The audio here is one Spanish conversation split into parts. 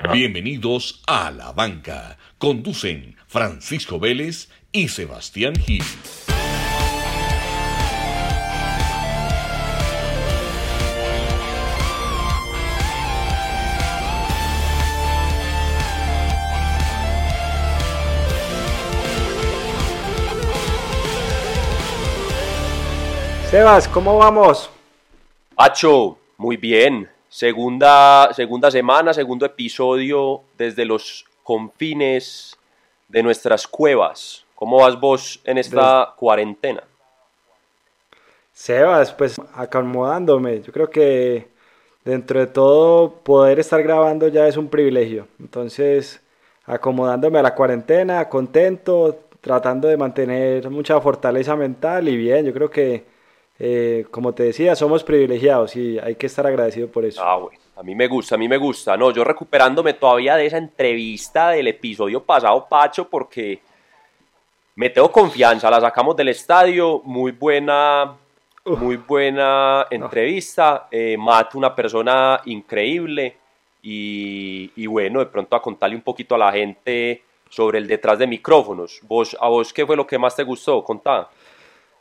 Bienvenidos a La Banca. Conducen Francisco Vélez y Sebastián Gil. Sebas, ¿cómo vamos? Pacho, muy bien. Segunda, segunda semana, segundo episodio desde los confines de nuestras cuevas. ¿Cómo vas vos en esta cuarentena? Sebas, pues acomodándome. Yo creo que dentro de todo poder estar grabando ya es un privilegio. Entonces, acomodándome a la cuarentena, contento, tratando de mantener mucha fortaleza mental y bien, yo creo que eh, como te decía, somos privilegiados y hay que estar agradecido por eso. Ah, bueno, a mí me gusta, a mí me gusta. No, yo recuperándome todavía de esa entrevista del episodio pasado, Pacho, porque me tengo confianza, la sacamos del estadio, muy buena, muy buena entrevista. Eh, Matt, una persona increíble. Y, y, bueno, de pronto a contarle un poquito a la gente sobre el detrás de micrófonos. ¿Vos, ¿A vos qué fue lo que más te gustó? Contá.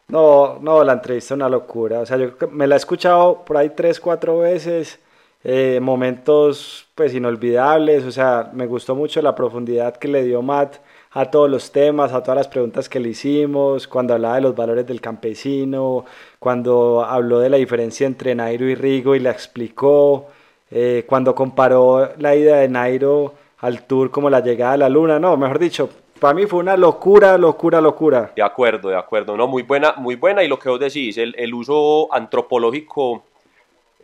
No, no, la entrevista es una locura. O sea, yo me la he escuchado por ahí tres, cuatro veces. Eh, momentos pues inolvidables. O sea, me gustó mucho la profundidad que le dio Matt a todos los temas, a todas las preguntas que le hicimos, cuando hablaba de los valores del campesino, cuando habló de la diferencia entre Nairo y Rigo y la explicó, eh, cuando comparó la ida de Nairo al tour como la llegada a la luna, no, mejor dicho, para mí fue una locura, locura, locura. De acuerdo, de acuerdo. No, muy buena, muy buena. Y lo que vos decís, el, el uso antropológico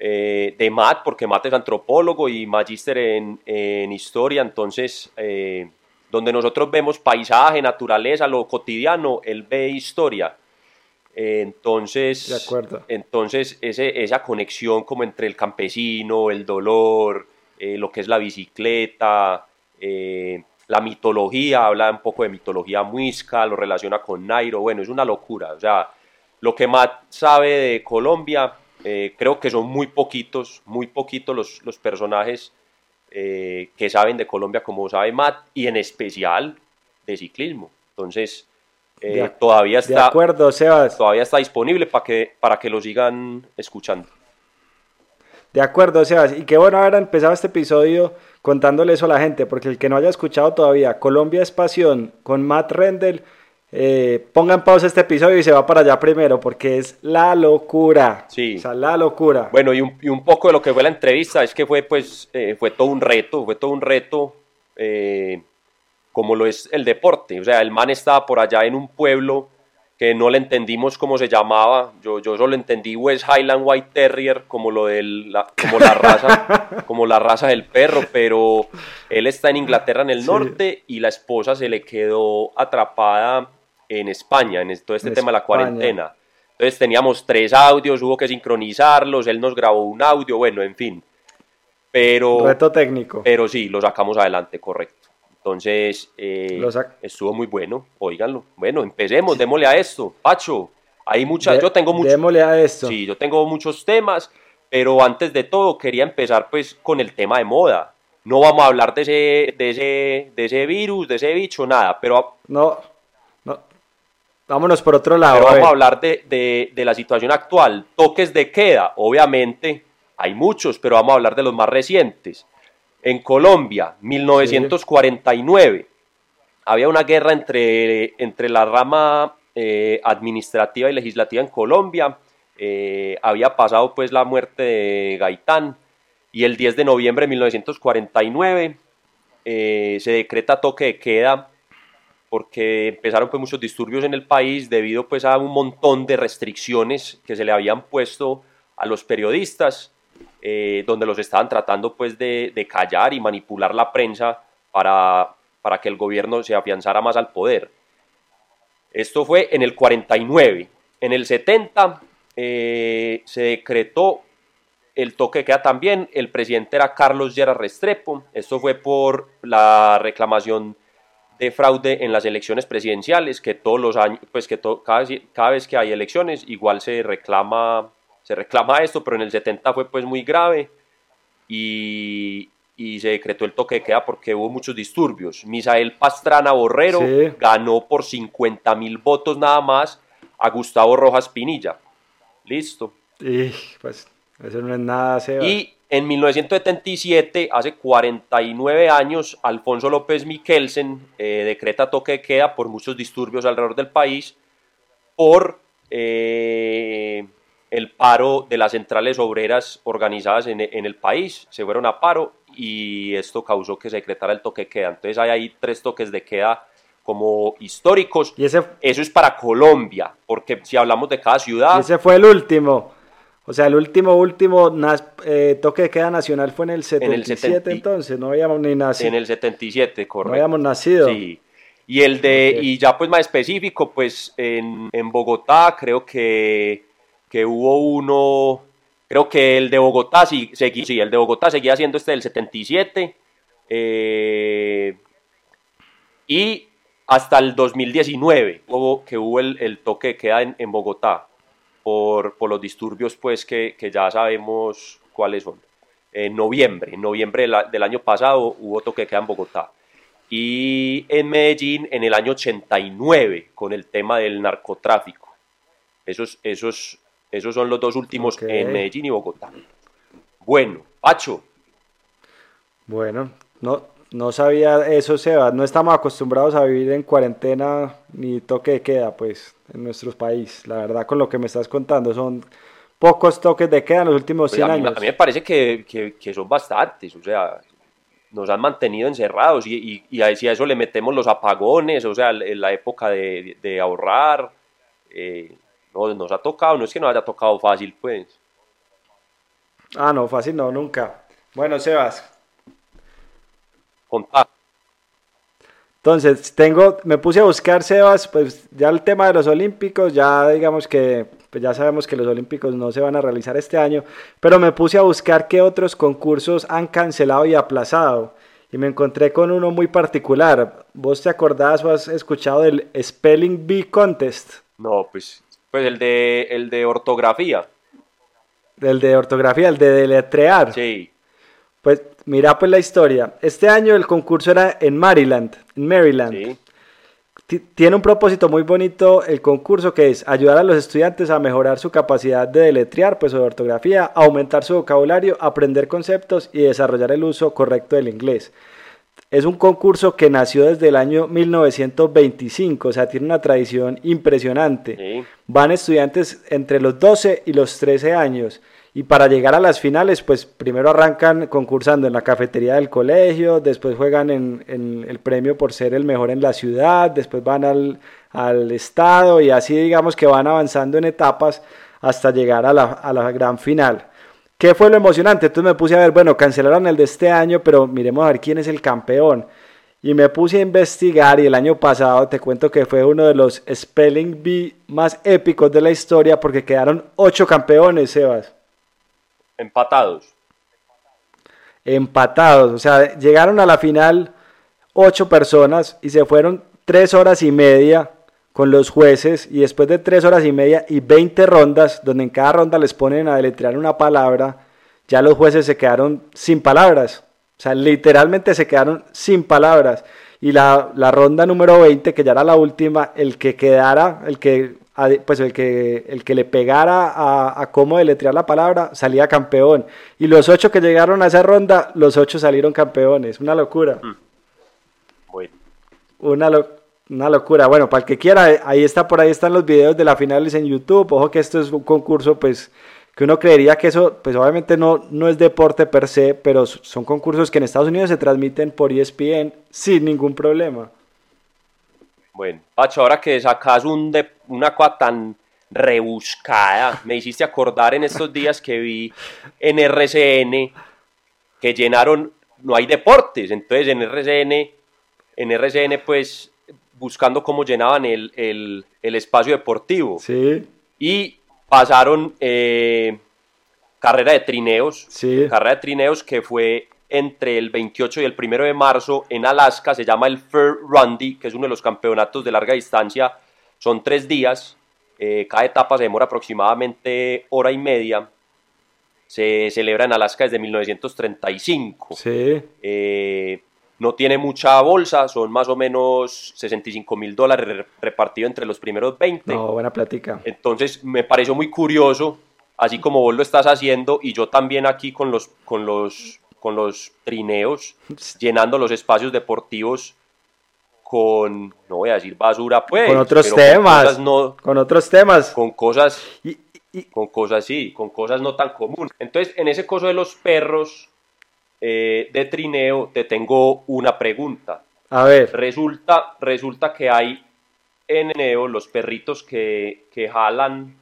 eh, de Matt, porque Matt es antropólogo y magíster en, en, historia, entonces, eh, donde nosotros vemos paisaje, naturaleza, lo cotidiano, él ve historia. Eh, entonces, de acuerdo. entonces ese, esa conexión como entre el campesino, el dolor, lo que es la bicicleta, la mitología, habla un poco de mitología muisca, lo relaciona con Nairo, bueno, es una locura, o sea, lo que Matt sabe de Colombia, eh, creo que son muy poquitos, muy poquitos los, los personajes eh, que saben de Colombia como sabe Matt, y en especial de ciclismo, entonces... Eh, de, todavía está, de acuerdo, Sebas. todavía está disponible para que, para que lo sigan escuchando. De acuerdo, Sebas. Y qué bueno haber empezado este episodio contándole eso a la gente, porque el que no haya escuchado todavía Colombia es Pasión con Matt Rendell, eh, ponga en pausa este episodio y se va para allá primero, porque es la locura. Sí. O sea, la locura. Bueno, y un, y un poco de lo que fue la entrevista es que fue, pues, eh, fue todo un reto, fue todo un reto, eh, como lo es el deporte. O sea, el man estaba por allá en un pueblo que no le entendimos cómo se llamaba. Yo, yo solo entendí West Highland White Terrier como lo del la, como la raza, como la raza del perro, pero él está en Inglaterra en el sí. norte y la esposa se le quedó atrapada en España, en todo este en tema de la cuarentena. Entonces teníamos tres audios, hubo que sincronizarlos, él nos grabó un audio, bueno, en fin. Pero, Reto técnico. pero sí, lo sacamos adelante, correcto. Entonces, eh, estuvo muy bueno, oíganlo. Bueno, empecemos, démosle a esto. Pacho, hay muchas, De- yo tengo muchos, Démosle a esto. sí, yo tengo muchos temas, pero antes de todo quería empezar pues con el tema de moda. No vamos a hablar de ese, de ese, de ese virus, de ese bicho, nada, pero, No, no. Vámonos por otro lado. pero a vamos a hablar de, de, de la situación actual. Toques de queda, obviamente, hay muchos, pero vamos a hablar de los más recientes. En Colombia, 1949, había una guerra entre, entre la rama eh, administrativa y legislativa en Colombia. Eh, había pasado pues la muerte de Gaitán. Y el 10 de noviembre de 1949 eh, se decreta toque de queda porque empezaron pues muchos disturbios en el país debido pues a un montón de restricciones que se le habían puesto a los periodistas eh, donde los estaban tratando pues de, callar y manipular la prensa para, para que el gobierno se afianzara más al poder. Esto fue en el 49. En el 70 eh, se decretó el toque de queda también. El presidente era Carlos Lleras Restrepo. Esto fue por la reclamación de fraude en las elecciones presidenciales, que todos los años, pues que cada vez que hay elecciones, igual se reclama se reclama esto, pero en el 70 fue pues muy grave y, y se decretó el toque de queda porque hubo muchos disturbios. Misael Pastrana Borrero Sí. ganó por 50 mil votos nada más a Gustavo Rojas Pinilla. Listo. Y pues eso no es nada, Sebas. Y en 1977, hace 49 años, Alfonso López Miquelsen eh, decreta toque de queda por muchos disturbios alrededor del país por eh, el paro de las centrales obreras organizadas en, en el país. Se fueron a paro y esto causó que se decretara el toque de queda. Entonces hay ahí tres toques de queda como históricos. Y ese, Eso es para Colombia, porque si hablamos de cada ciudad, y ese fue el último. O sea, el último, último eh, toque de queda nacional fue en el 77 70 entonces. No habíamos ni nacido. en el 77, no correcto. habíamos nacido. Sí. Y el de, y ya pues más específico, pues en, en Bogotá creo que, que hubo uno, creo que el de Bogotá sí, seguí- sí, el de Bogotá seguía siendo este del 77. eh, y hasta el 2019 hubo, que hubo el, el toque de queda en, en Bogotá por, por los disturbios pues que, que ya sabemos cuáles son. En noviembre, en noviembre del año pasado hubo toque de queda en Bogotá y en Medellín en el año 89 con el tema del narcotráfico. Esos, esos, esos son los dos últimos en Medellín y Bogotá. Bueno, Pacho, Bueno, no, no sabía eso, Sebas. No estamos acostumbrados a vivir en cuarentena ni toque de queda, pues, en nuestro país. La verdad, con lo que me estás contando, son pocos toques de queda en los últimos pues, 100 a, mí, años. a mí me parece que, que- que son bastantes, o sea, nos han mantenido encerrados y, y, y a, si a eso le metemos los apagones, o sea, en la época de, de ahorrar, eh, no, nos ha tocado, no es que nos haya tocado fácil, pues. Ah, no, fácil no, nunca. Bueno, Sebas, Contar. Entonces, tengo, me puse a buscar, Sebas, pues ya el tema de los Olímpicos, ya digamos que, pues ya sabemos que los Olímpicos no se van a realizar este año, pero me puse a buscar qué otros concursos han cancelado y aplazado. Y me encontré con uno muy particular. ¿Vos te acordás o has escuchado del Spelling Bee Contest? No, pues, pues el de, el de ortografía, Del de ortografía, el de deletrear. sí. Pues mira pues la historia. Este año el concurso era en Maryland, en Maryland. Sí, Ti- Tiene un propósito muy bonito el concurso que es ayudar a los estudiantes a mejorar su capacidad de deletrear, pues o de ortografía, aumentar su vocabulario, aprender conceptos y desarrollar el uso correcto del inglés. Es un concurso que nació desde el año 1925, o sea, tiene una tradición impresionante. sí. Van estudiantes entre los 12 y los 13 años. Y para llegar a las finales, pues primero arrancan concursando en la cafetería del colegio, después juegan en, en el premio por ser el mejor en la ciudad, después van al, al estado y así digamos que van avanzando en etapas hasta llegar a la, a la gran final. ¿Qué fue lo emocionante? Entonces me puse a ver, bueno, cancelaron el de este año, pero miremos a ver quién es el campeón. Y me puse a investigar y el año pasado te cuento que fue uno de los Spelling Bee más épicos de la historia porque quedaron ocho campeones, Sebas, Empatados. empatados. O sea, llegaron a la final ocho personas y se fueron tres horas y media con los jueces y después de tres horas y media y 20 rondas, donde en cada ronda les ponen a deletrear una palabra, ya los jueces se quedaron sin palabras. O sea, literalmente se quedaron sin palabras. Y la, la ronda número 20, que ya era la última, el que quedara, el que, pues el que, el que le pegara a, a cómo deletrear la palabra, salía campeón. Y los ocho que llegaron a esa ronda, los ocho salieron campeones. Una locura. Bueno, Una, lo- una locura. Bueno, para el que quiera, ahí está, por ahí están los videos de la finales en YouTube. Ojo que esto es un concurso, pues, que uno creería que eso, pues obviamente no, no es deporte per se, pero son concursos que en Estados Unidos se transmiten por ESPN sin ningún problema. bueno. Pacho, ahora que sacas un de, una cosa tan rebuscada, me hiciste acordar en estos días que vi en RCN que llenaron, no hay deportes, entonces en RCN, en RCN pues buscando cómo llenaban el, el, el espacio deportivo Sí, y pasaron eh, carrera de trineos, sí. carrera de trineos que fue entre el 28 y el 1 de marzo en Alaska, se llama el Fair Rundy, que es uno de los campeonatos de larga distancia, son tres días, eh, cada etapa se demora aproximadamente hora y media, se celebra en Alaska desde 1935. Sí. Eh, no tiene mucha bolsa, son más o menos 65 mil dólares repartidos entre los primeros 20. No, buena plática. Entonces me pareció muy curioso, así como vos lo estás haciendo y yo también aquí con los, con los, con los trineos, llenando los espacios deportivos con, no voy a decir basura, pues. Con otros temas. no, con otros temas. Con cosas, con cosas, sí, con cosas no tan comunes. Entonces, en ese coso de los perros eh, de trineo, te tengo una pregunta. A ver. Resulta, resulta que hay en trineo, los perritos que, que jalan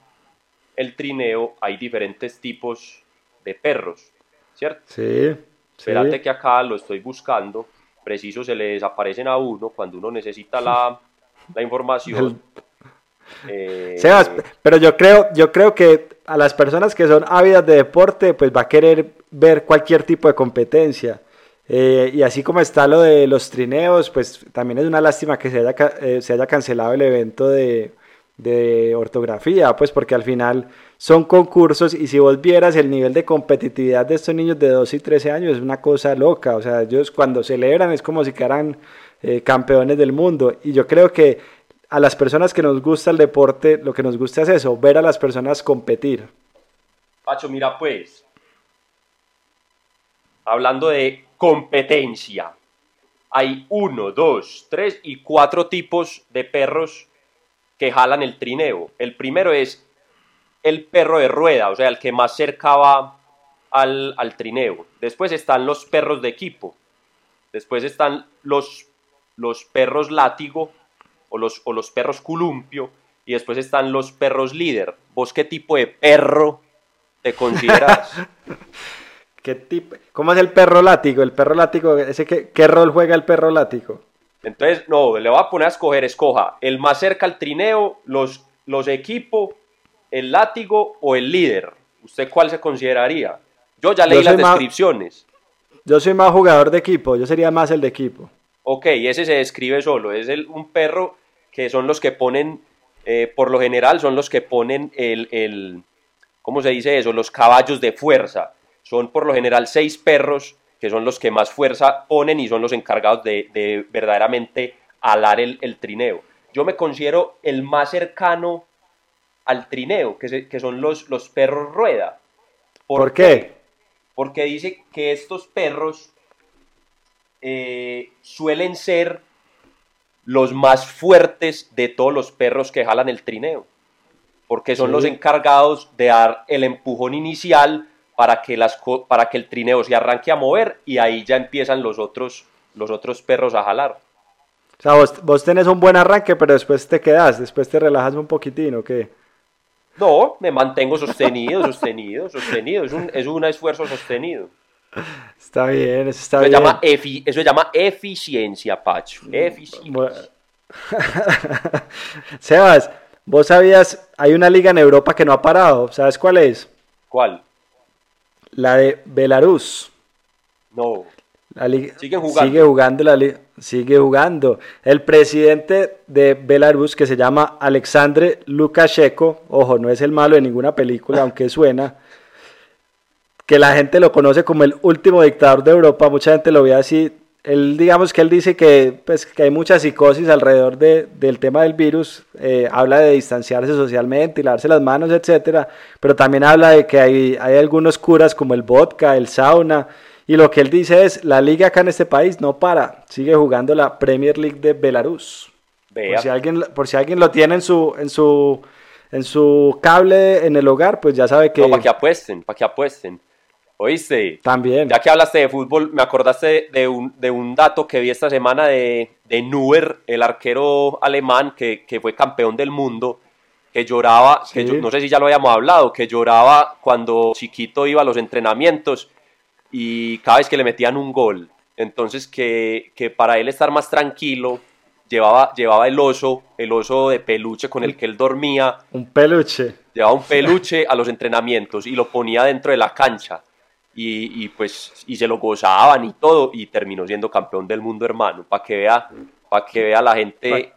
el trineo, hay diferentes tipos de perros, ¿cierto? Sí. Espérate que acá lo estoy buscando preciso se le desaparecen a uno cuando uno necesita la, la información. Eh, Sebas, pero yo creo, yo creo que a las personas que son ávidas de deporte, pues va a querer ver cualquier tipo de competencia. Eh, y así como está lo de los trineos, pues también es una lástima que se haya, eh, se haya cancelado el evento de, ortografía, pues porque al final son concursos y si vos vieras el nivel de competitividad de estos niños de 12 y 13 años es una cosa loca, o sea, ellos cuando celebran es como si eh, campeones del mundo y yo creo que a las personas que nos gusta el deporte, lo que nos gusta es eso, ver a las personas competir. Pacho, mira pues, hablando de competencia, hay uno, dos, tres y cuatro tipos de perros que jalan el trineo. El primero es el perro de rueda, o sea, el que más cerca va al, trineo. Después están los perros de equipo. Después están los, los perros látigo o los, o los perros columpio. Y después están los perros líder. ¿Vos qué tipo de perro te consideras? ¿Qué tipo? ¿Cómo es el perro látigo? El perro látigo, ese ¿qué rol juega el perro látigo? Entonces, no, le voy a poner a escoger, escoja el más cerca al trineo, los, los equipos el látigo o el líder? ¿Usted cuál se consideraría? Yo ya leí las descripciones. yo soy más jugador de equipo, yo sería más el de equipo. Ok, ese se describe solo, es el, un perro que son los que ponen, eh, por lo general son los que ponen el, el, ¿cómo se dice eso? Los caballos de fuerza. Son por lo general seis perros que son los que más fuerza ponen y son los encargados de, de verdaderamente alar el, el, trineo. Yo me considero el más cercano al trineo, que, que son los, los perros rueda. ¿Por, qué? Porque dice que estos perros eh, suelen ser los más fuertes de todos los perros que jalan el trineo, porque son los encargados de dar el empujón inicial para que, las, para que el trineo se arranque a mover y ahí ya empiezan los otros, los otros perros a jalar. O sea, vos, vos tenés un buen arranque, pero después te quedas, después te relajas un poquitín, ¿o qué? No, me mantengo sostenido, sostenido, sostenido. Es un, es un esfuerzo sostenido. Está bien, eso está bien. Llama eso se llama eficiencia, Pacho. Eficiencia. Sebas, vos sabías, hay una liga en Europa que no ha parado. ¿Sabes cuál es? ¿Cuál? La de Belarus. No. Sigue jugando la liga sigue jugando. El presidente de Belarus, que se llama Alexandre Lukashenko, ojo, no es el malo de ninguna película, aunque suena, que la gente lo conoce como el último dictador de Europa, mucha gente lo ve así. Él, digamos que él dice que, pues, que hay mucha psicosis alrededor de, del tema del virus, eh, habla de distanciarse socialmente y lavarse las manos, etcétera, pero también habla de que hay, hay algunos curas como el vodka, el sauna, y lo que él dice es, la liga acá en este país no para, sigue jugando la Premier League de Belarus. Por si alguien, por si alguien lo tiene en su, en su, en su cable en el hogar, pues ya sabe que... para que apuesten, para que apuesten. ¿Oíste? También. Ya que hablaste de fútbol, me acordaste de un, de un dato que vi esta semana de, de Neuer, el arquero alemán que, que fue campeón del mundo, que lloraba, que yo, no sé si ya lo habíamos hablado, que lloraba cuando chiquito iba a los entrenamientos y cada vez que le metían un gol. Entonces que, que para él estar más tranquilo, llevaba, llevaba el oso, el oso de peluche con el que él dormía. Un peluche. Llevaba un peluche a los entrenamientos y lo ponía dentro de la cancha. Y, y, pues y se lo gozaban y todo y terminó siendo campeón del mundo hermano para que vea para que vea la gente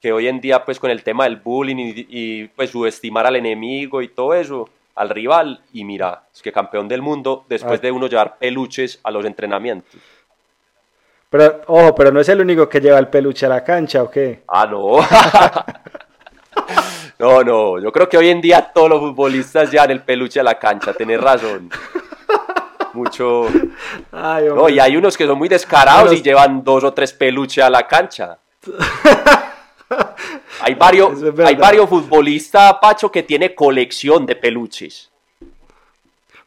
que hoy en día pues con el tema del bullying y, y pues subestimar al enemigo y todo eso al rival y mira, es que campeón del mundo después Ah. de uno llevar peluches a los entrenamientos. Pero, ojo, pero no es el único que lleva el peluche a la cancha, ¿o qué? Ah, no. no, no, yo creo que hoy en día todos los futbolistas llevan el peluche a la cancha, tenés razón. Mucho. Ay, No, y hay unos que son muy descarados y llevan dos o tres peluches a la cancha. Hay varios, hay varios futbolistas, Pacho, que tiene colección de peluches.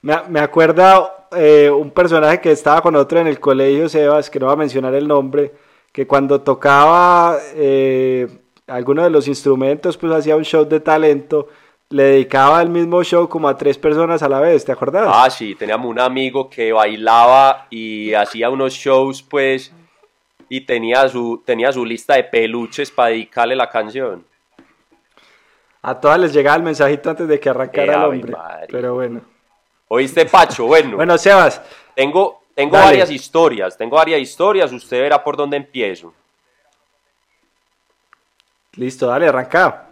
Me, me acuerda eh, un personaje que estaba con otro en el colegio, Sebas, que no va a mencionar el nombre, que cuando tocaba eh, alguno de los instrumentos, pues hacía un show de talento, le dedicaba el mismo show como a tres personas a la vez, ¿te acordás? Ah, sí, teníamos un amigo que bailaba y hacía unos shows, pues, y tenía su, tenía su lista de peluches para dedicarle la canción. A todas les llegaba el mensajito antes de que arrancara el hombre. Pero bueno. ¿Oíste, Pacho? Bueno, Bueno, Sebas, tengo, tengo Dale. varias historias, tengo varias historias, usted verá por dónde empiezo. listo, dale, arranca.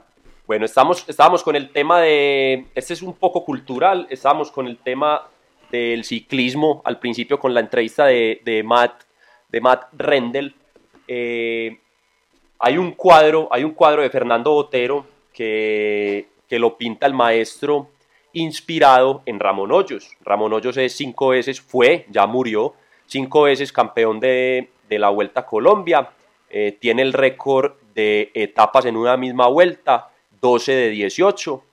Bueno, estamos, estábamos con el tema de, este es un poco cultural, estábamos con el tema del ciclismo al principio con la entrevista de, de Matt, de Matt Rendell. Eh, hay un cuadro, hay un cuadro de Fernando Botero que, que lo pinta el maestro inspirado en Ramón Hoyos. Ramón Hoyos es cinco veces, fue, ya murió, cinco veces campeón de, de la Vuelta a Colombia, eh, tiene el récord de etapas en una misma vuelta, 12 de 18.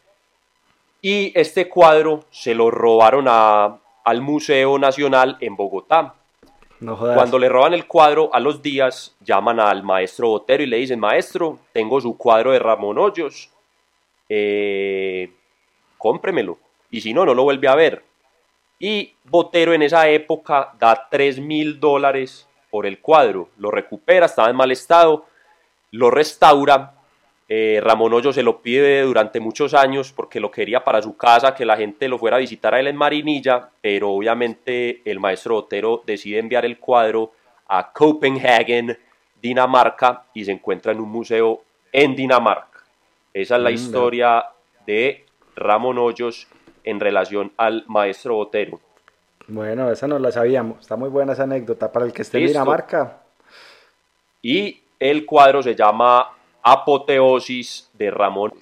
Y este cuadro se lo robaron a- al Museo Nacional en Bogotá. No. Cuando le roban el cuadro, a los días llaman al maestro Botero y le dicen, maestro, tengo su cuadro de Ramón Hoyos, eh, cómpremelo. Y si no, no lo vuelve a ver. Y Botero en esa época da 3 mil dólares por el cuadro. Lo recupera, estaba en mal estado, lo restaura. Eh, Ramón Hoyos se lo pide durante muchos años porque lo quería para su casa, que la gente lo fuera a visitar a él en Marinilla, pero obviamente el maestro Botero decide enviar el cuadro a Copenhagen, Dinamarca, y se encuentra en un museo en Dinamarca. Esa es la Mm, historia de Ramón Hoyos en relación al maestro Botero. Bueno, esa no la sabíamos. Está muy buena esa anécdota. Para el que esté en. Dinamarca, Y el cuadro se llama Apoteosis de Ramón.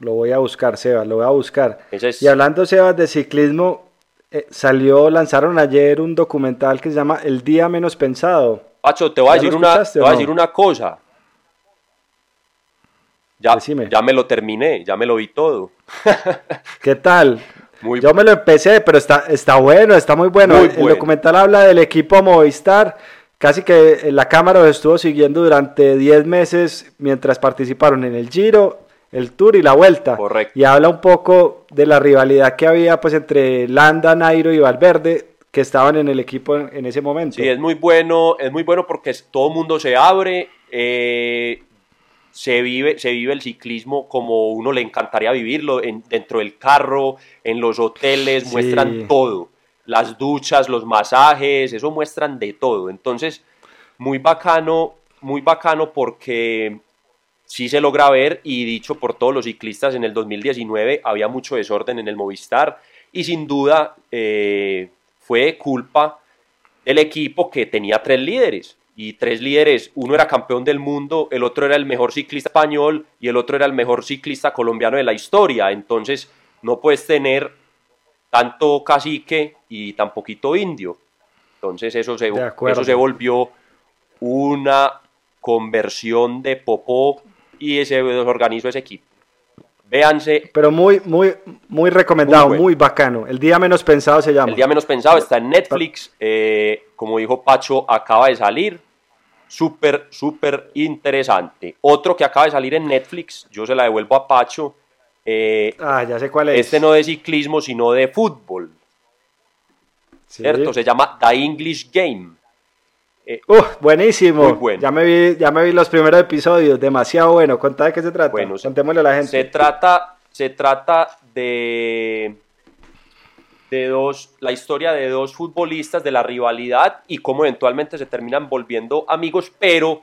Lo voy a buscar, Sebas, lo voy a buscar. Es- Y hablando, Sebas, de ciclismo, eh, salió, lanzaron ayer un documental que se llama El Día Menos Pensado. Pacho, te voy a ¿Ya lo decir una, te voy a no? decir una cosa. Ya, Decime. ya me lo terminé, ya me lo vi todo. ¿Qué tal? Muy Yo me lo empecé, pero está, está bueno, está muy bueno. Muy el bueno. documental habla del equipo Movistar. Casi que la cámara los estuvo siguiendo durante 10 meses mientras participaron en el Giro, el Tour y la Vuelta. Correcto. Y habla un poco de la rivalidad que había pues entre Landa, Nairo y Valverde, que estaban en el equipo en, ese momento. Sí, es muy bueno, es muy bueno porque todo el mundo se abre, eh, se, vive, se vive el ciclismo como uno le encantaría vivirlo, en- dentro del carro, en los hoteles, Sí. muestran todo, las duchas, los masajes, eso muestran de todo. Entonces, muy bacano, muy bacano porque sí se logra ver y dicho por todos los ciclistas en el 2019 había mucho desorden en el Movistar y sin duda eh, fue culpa del equipo que tenía tres líderes y tres líderes, uno era campeón del mundo, el otro era el mejor ciclista español y el otro era el mejor ciclista colombiano de la historia, entonces no puedes tener tanto cacique y tan poquito indio. Entonces eso se, eso se volvió una conversión de popó y se desorganizó ese equipo. Véanse, Pero muy, muy, muy recomendado, Muy bacano. El Día Menos Pensado se llama. el día menos pensado está en Netflix, eh, como dijo Pacho, acaba de salir, súper, súper interesante. Otro que acaba de salir en Netflix, yo se la devuelvo a Pacho, eh, Ah, ya sé cuál es. este no de ciclismo, sino de fútbol, Sí. ¿cierto? Se llama The English Game. Uh, buenísimo. Muy bueno. Ya me vi, ya me vi los primeros episodios, demasiado bueno. Contá de qué se trata. Bueno, Contémosle a la gente. Se trata, se trata de, de dos, la historia de dos futbolistas, de la rivalidad y cómo eventualmente se terminan volviendo amigos, pero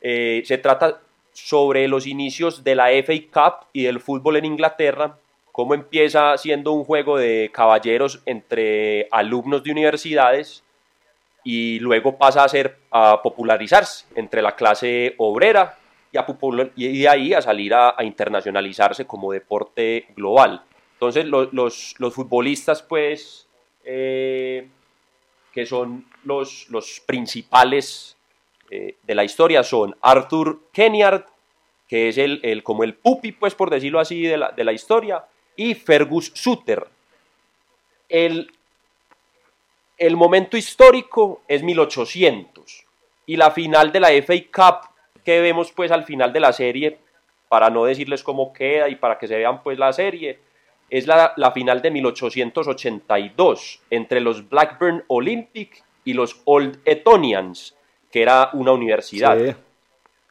eh, se trata sobre los inicios de la FA Cup y del fútbol en Inglaterra cómo empieza siendo un juego de caballeros entre alumnos de universidades y luego pasa a ser a popularizarse entre la clase obrera y, a y de ahí a salir a, internacionalizarse como deporte global. Entonces los, los, futbolistas pues eh, que son los, los principales eh, de la historia son Arthur Kenyard, que es el, el, como el pupi, pues por decirlo así, de la, de la historia, y Fergus Suter. El, el momento histórico es 1800 y la final de la FA Cup que vemos pues al final de la serie, para no decirles cómo queda y para que se vean pues la serie, es la, final de 1882 entre los Blackburn Olympic y los Old Etonians, que era una universidad.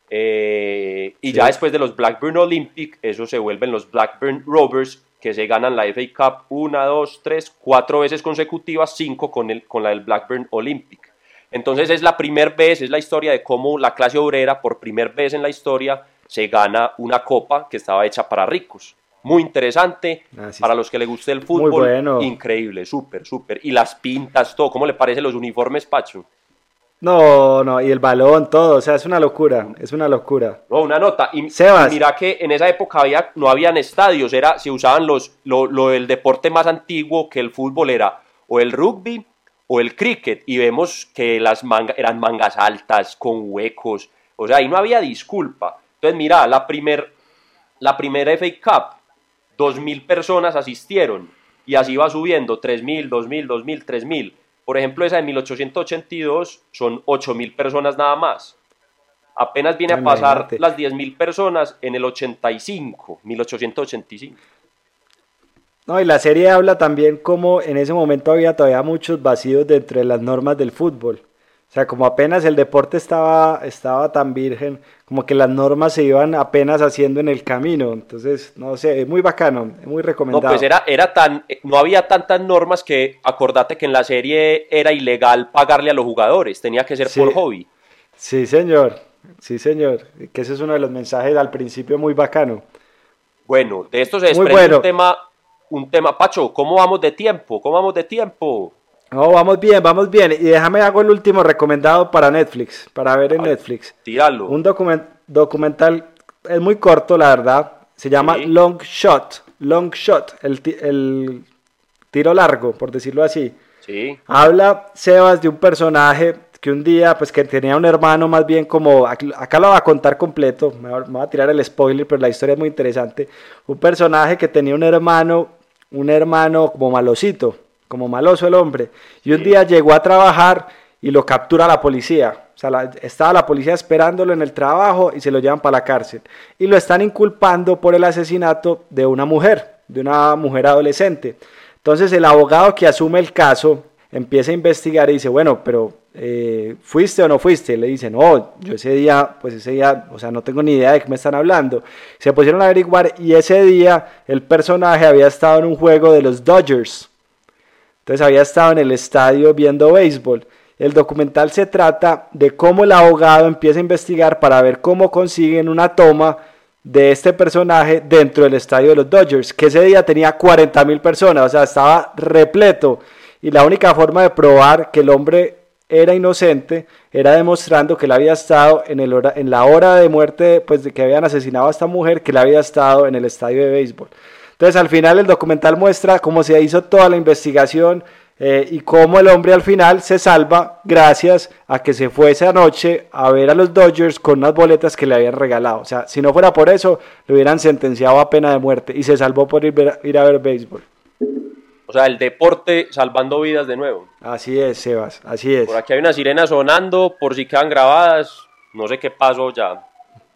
Eh, y ya después de los Blackburn Olympic, eso se vuelven los Blackburn Rovers, que se ganan la FA Cup una, dos, tres, cuatro veces consecutivas, cinco con, el, con la del Blackburn Olympic. Entonces es la primera vez, es la historia de cómo la clase obrera, por primera vez en la historia, se gana una copa que estaba hecha para ricos. Muy interesante, para los que les guste el fútbol, increíble, súper, súper. Y las pintas, todo, ¿cómo le parecen los uniformes, Pacho? No, no, y el balón, todo, o sea, es una locura, es una locura. No, una nota. Y, mira que en esa época había, no habían estadios, era, se usaban los, lo, lo del deporte más antiguo que el fútbol era o el rugby o el cricket y vemos que las mangas eran mangas altas con huecos, o sea, ahí no había disculpa. Entonces, mira, la, primer, la primera FA Cup, 2.000 personas asistieron y así va subiendo, 3.000, 2.000, 2.000, 3.000. Por ejemplo, esa de 1882 son 8.000 personas nada más. Apenas viene a pasar las 10.000 personas en el 85, 1885. No, y la serie habla también como en ese momento había todavía muchos vacíos dentro de las normas del fútbol. O sea, como apenas el deporte estaba, estaba tan virgen, como que las normas se iban apenas haciendo en el camino. Entonces, no sé, es muy bacano, es muy recomendado. No, pues era, era tan, no había tantas normas que acordate que en la serie era ilegal pagarle a los jugadores, tenía que ser por hobby. Sí, señor, sí, señor. Que ese es uno de los mensajes al principio muy bacano. Bueno, de esto se desprende un tema un tema. Pacho, ¿cómo vamos de tiempo? ¿Cómo vamos de tiempo? No, vamos bien, vamos bien. Y déjame hago el último recomendado para Netflix, para ver en Netflix. Tíralo. Un documental, es muy corto, la verdad. Se llama Long Shot. Long Shot, el, el tiro largo, por decirlo así. Sí. Habla, Sebas, de un personaje que un día, pues que tenía un hermano más bien como, acá lo va a contar completo, me va a tirar el spoiler, pero la historia es muy interesante. Un personaje que tenía un hermano un hermano como malosito, como maloso el hombre. Y un día llegó a trabajar y lo captura la policía. O sea, estaba la policía esperándolo en el trabajo y se lo llevan para la cárcel. Y lo están inculpando por el asesinato de una mujer, de una mujer adolescente. Entonces el abogado que asume el caso empieza a investigar y dice, bueno, pero eh, ¿fuiste o no fuiste? Le dicen, no, yo ese día, pues ese día, o sea, no tengo ni idea de qué me están hablando. Se pusieron a averiguar y ese día el personaje había estado en un juego de los Dodgers. Entonces había estado en el estadio viendo béisbol. El documental se trata de cómo el abogado empieza a investigar para ver cómo consiguen una toma de este personaje dentro del estadio de los Dodgers, que ese día tenía 40 mil personas, o sea, estaba repleto. Y la única forma de probar que el hombre era inocente, era demostrando que él había estado en, el hora, en la hora de muerte, pues de que habían asesinado a esta mujer, que él había estado en el estadio de béisbol. Entonces al final el documental muestra cómo se hizo toda la investigación eh, y cómo el hombre al final se salva gracias a que se fue esa noche a ver a los Dodgers con unas boletas que le habían regalado. O sea, si no fuera por eso, le hubieran sentenciado a pena de muerte y se salvó por ir, ir a ver béisbol. O sea, el deporte salvando vidas de nuevo. Así es, Sebas, así es. Por aquí hay una sirena sonando, por si quedan grabadas. No sé qué pasó ya.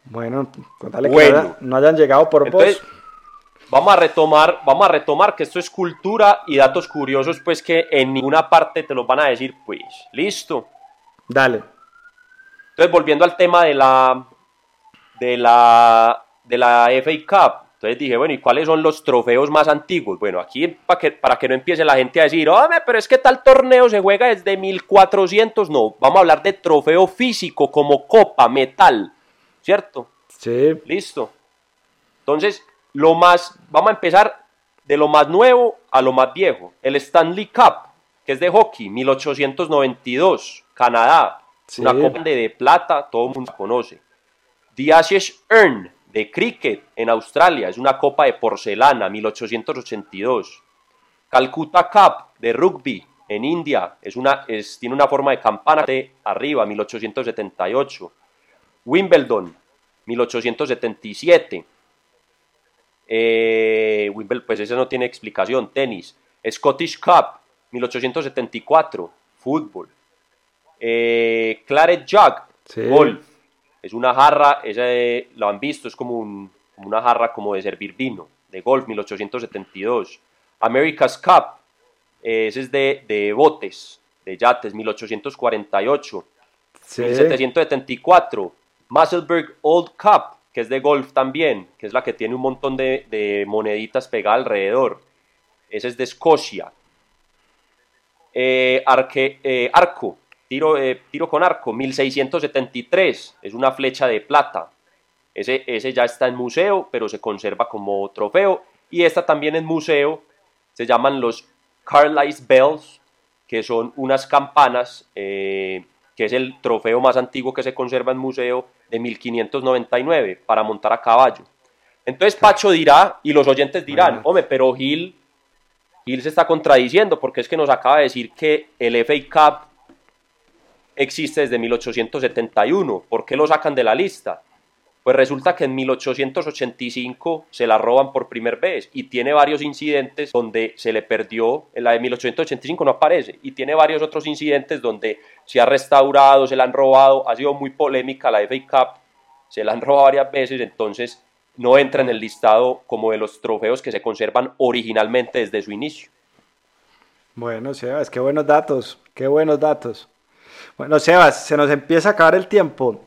Bueno, contale que no hayan llegado por Entonces, Vamos a retomar, vamos a retomar que esto es cultura y datos curiosos, pues que en ninguna parte te los van a decir, pues. ¿Listo? Dale. Entonces, volviendo al tema de la de la de la FA Cup, entonces dije, bueno, ¿y cuáles son los trofeos más antiguos? Bueno, aquí para que, para que no empiece la gente a decir, hombre, pero es que tal torneo se juega desde 1400. No, vamos a hablar de trofeo físico como copa, metal, ¿cierto? Sí. Listo. Entonces, lo más, vamos a empezar de lo más nuevo a lo más viejo. El Stanley Cup, que es de hockey, 1892, Canadá. Una copa de, plata, todo el mundo conoce. The Ashes Urn, de cricket, en Australia, es una copa de porcelana, 1882. Calcutta Cup, de rugby, en India, es una, es, tiene una forma de campana de arriba, 1878. Wimbledon, 1877. Eh, Wimbledon, pues ese no tiene explicación. Tenis. Scottish Cup, 1874. Fútbol. Eh, Claret Jug, golf. Es una jarra, ese lo han visto, es como, un, como una jarra como de servir vino, de golf, 1872. America's Cup, ese es de, de botes, de yates, 1848. 1774, Musselburgh Old Cup, que es de golf también, que es la que tiene un montón de, moneditas pegadas alrededor. Ese es de Escocia. Eh, eh, arco, tiro, eh, tiro con arco, 1673, es una flecha de plata. Ese, ese ya está en museo, pero se conserva como trofeo. Y esta también en museo, se llaman los Carlisle Bells, que son unas campanas, que es el trofeo más antiguo que se conserva en museo de 1599 para montar a caballo. Entonces Pacho dirá, y los oyentes dirán, hombre, pero Gil, Gil se está contradiciendo porque es que nos acaba de decir que el FA Cup existe desde 1871. ¿Por qué lo sacan de la lista? Pues resulta que en 1885 se la roban por primera vez y tiene varios incidentes donde se le perdió, en la de 1885 no aparece, y tiene varios otros incidentes donde se ha restaurado, se la han robado, ha sido muy polémica la FA Cup, se la han robado varias veces, entonces no entra en el listado como de los trofeos que se conservan originalmente desde su inicio. Bueno, Sebas, qué buenos datos, qué buenos datos. Bueno, Sebas, se nos empieza a acabar el tiempo.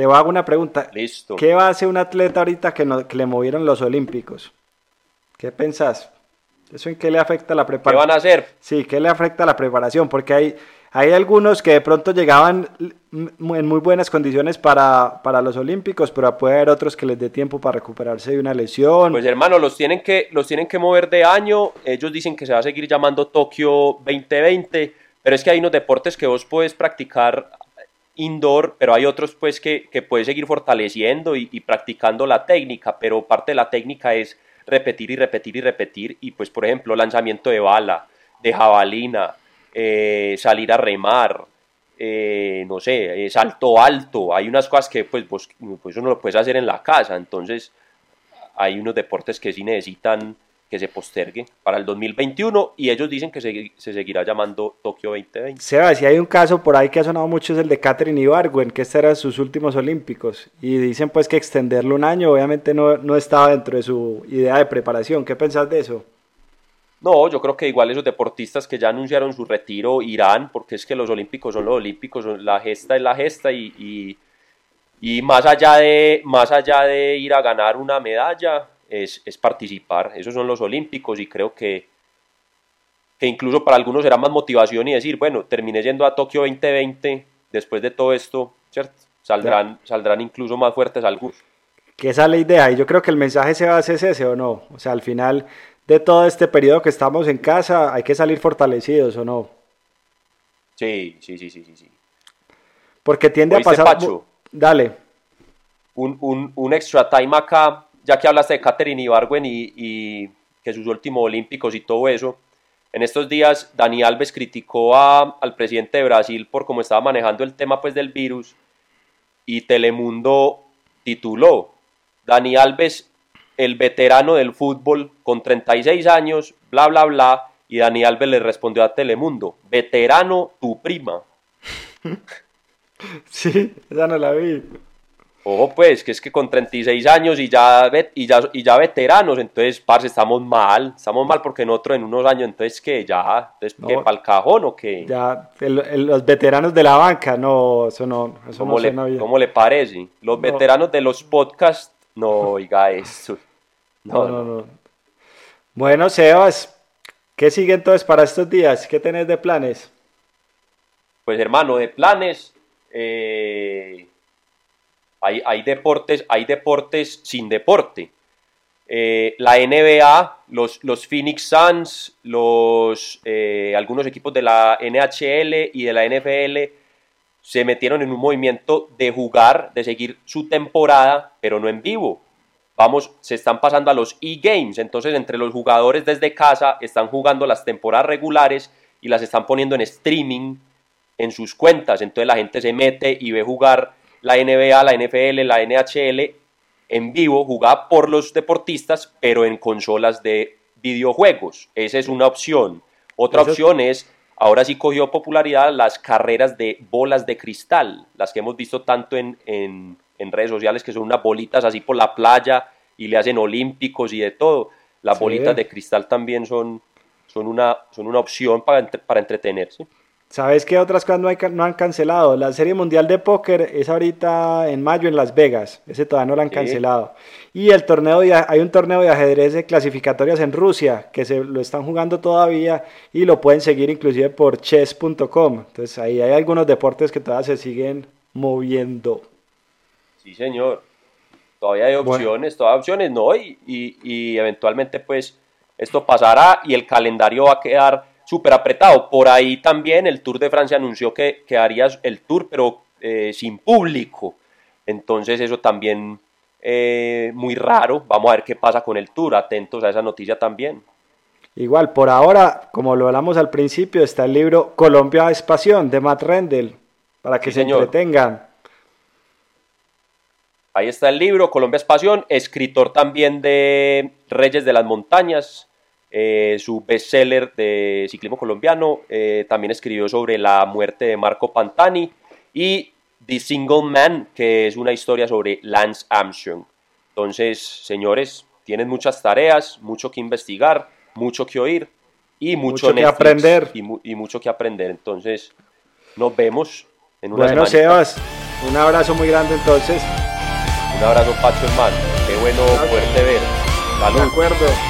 Te hago una pregunta. Listo. ¿Qué va a hacer un atleta ahorita que, no, le movieron los Olímpicos? ¿Qué pensás? ¿Eso en qué le afecta la preparación? ¿Qué van a hacer? Sí, ¿qué le afecta la preparación? Porque hay, hay algunos que de pronto llegaban en muy buenas condiciones para, para los Olímpicos, pero puede haber otros que les dé tiempo para recuperarse de una lesión. Pues hermano, los tienen que, los tienen que mover de año. Ellos dicen que se va a seguir llamando Tokio 2020, pero es que hay unos deportes que vos puedes practicar indoor, pero hay otros pues que, que puedes seguir fortaleciendo y, practicando la técnica, pero parte de la técnica es repetir y repetir y repetir. Y pues por ejemplo lanzamiento de bala, de jabalina, eh, salir a remar, eh, no sé, eh, salto alto, hay unas cosas que pues vos pues eso no lo puedes hacer en la casa, entonces hay unos deportes que sí necesitan que se postergue para el 2021 y ellos dicen que se, seguirá llamando Tokio 2020. Seba, si hay un caso por ahí que ha sonado mucho es el de Catherine Ibargüen, que este era sus últimos olímpicos y dicen pues que extenderlo un año obviamente no, no estaba dentro de su idea de preparación. ¿Qué pensás de eso? No, yo creo que igual esos deportistas que ya anunciaron su retiro irán, porque es que los olímpicos son los olímpicos, la gesta es la gesta y, y, más, allá de, más allá de ir a ganar una medalla, es, participar. Esos son los olímpicos y creo que, que incluso para algunos será más motivación y decir, bueno, terminé yendo a Tokio 2020, después de todo esto, ¿cierto? Saldrán, saldrán incluso más fuertes algunos. Que esa es la idea y yo creo que el mensaje se va a hacer ese o no. O sea, al final de todo este periodo que estamos en casa hay que salir fortalecidos o no. Sí, sí, sí, sí, sí. Porque tiende a pasar... Dale. Un, un, un extra time acá ya que hablaste de Katherine Ibargüen y, y que sus últimos olímpicos y todo eso, en estos días Dani Alves criticó a, al presidente de Brasil por cómo estaba manejando el tema pues, del virus y Telemundo tituló Dani Alves, el veterano del fútbol con 36 años, bla, bla, bla, y Dani Alves le respondió a Telemundo, veterano tu prima. Sí, ya no la vi. Ojo, pues, que es que con 36 años y ya, y ya, y ya veteranos, entonces, parce, estamos mal, estamos mal porque en otro, en unos años, entonces, que ya, entonces, ¿qué, para el cajón o qué? Ya, los veteranos de la banca, no, eso no, eso ¿Cómo, le, ¿Cómo le parece? Los veteranos de los podcasts, no, oiga eso. No, no, no. Bueno, Sebas, ¿qué sigue entonces para estos días? ¿Qué tenés de planes? Pues, hermano, de planes, eh hay, deportes, hay deportes sin deporte. eh, la NBA, los, los, Phoenix Suns, los, eh, algunos equipos de la NHL y de la NFL se metieron en un movimiento de jugar, de seguir su temporada, pero no en vivo. Vamos, se están pasando a los e-games, entonces entre los jugadores desde casa están jugando las temporadas regulares y las están poniendo en streaming en sus cuentas. Entonces la gente se mete y ve jugar la NBA, la NFL, la NHL en vivo, jugada por los deportistas, pero en consolas de videojuegos. Esa es una opción. Otra opción es, ahora sí cogió popularidad las carreras de bolas de cristal, las que hemos visto tanto en, en, redes sociales, que son unas bolitas así por la playa y le hacen olímpicos y de todo. Las bolitas de cristal también son, son, una, son una opción para, para entretenerse. ¿Sabes qué otras cosas no, hay, no, han cancelado? La Serie Mundial de Póker es ahorita en mayo en Las Vegas. Ese todavía no lo han cancelado. Y el torneo de, hay un torneo de ajedrez de clasificatorias en Rusia que se lo están jugando todavía y lo pueden seguir inclusive por chess.com. Entonces ahí hay algunos deportes que todavía se siguen moviendo. Sí, señor. Todavía hay opciones, todavía hay opciones, ¿no? Y, y, y eventualmente pues esto pasará y el calendario va a quedar súper apretado. Por ahí también el Tour de Francia anunció que, que haría el Tour, pero eh, sin público. Entonces eso también eh, muy raro. Vamos a ver qué pasa con el Tour. Atentos a esa noticia también. Igual, por ahora, como lo hablamos al principio, está el libro Colombia es Pasión de Matt Rendell, para que se entretengan. Ahí está el libro, Colombia es Pasión, escritor también de Reyes de las Montañas, eh, su bestseller de ciclismo colombiano. Eh, también escribió sobre la muerte de Marco Pantani y The Single Man, que es una historia sobre Lance Armstrong. Entonces, señores, tienen muchas tareas, mucho que investigar, mucho que oír y mucho, que aprender. Y, mucho que aprender. Entonces, nos vemos en una Bueno, Sebas, un abrazo muy grande entonces. Un abrazo, Pacho, hermano. Qué bueno poderte ver. De acuerdo.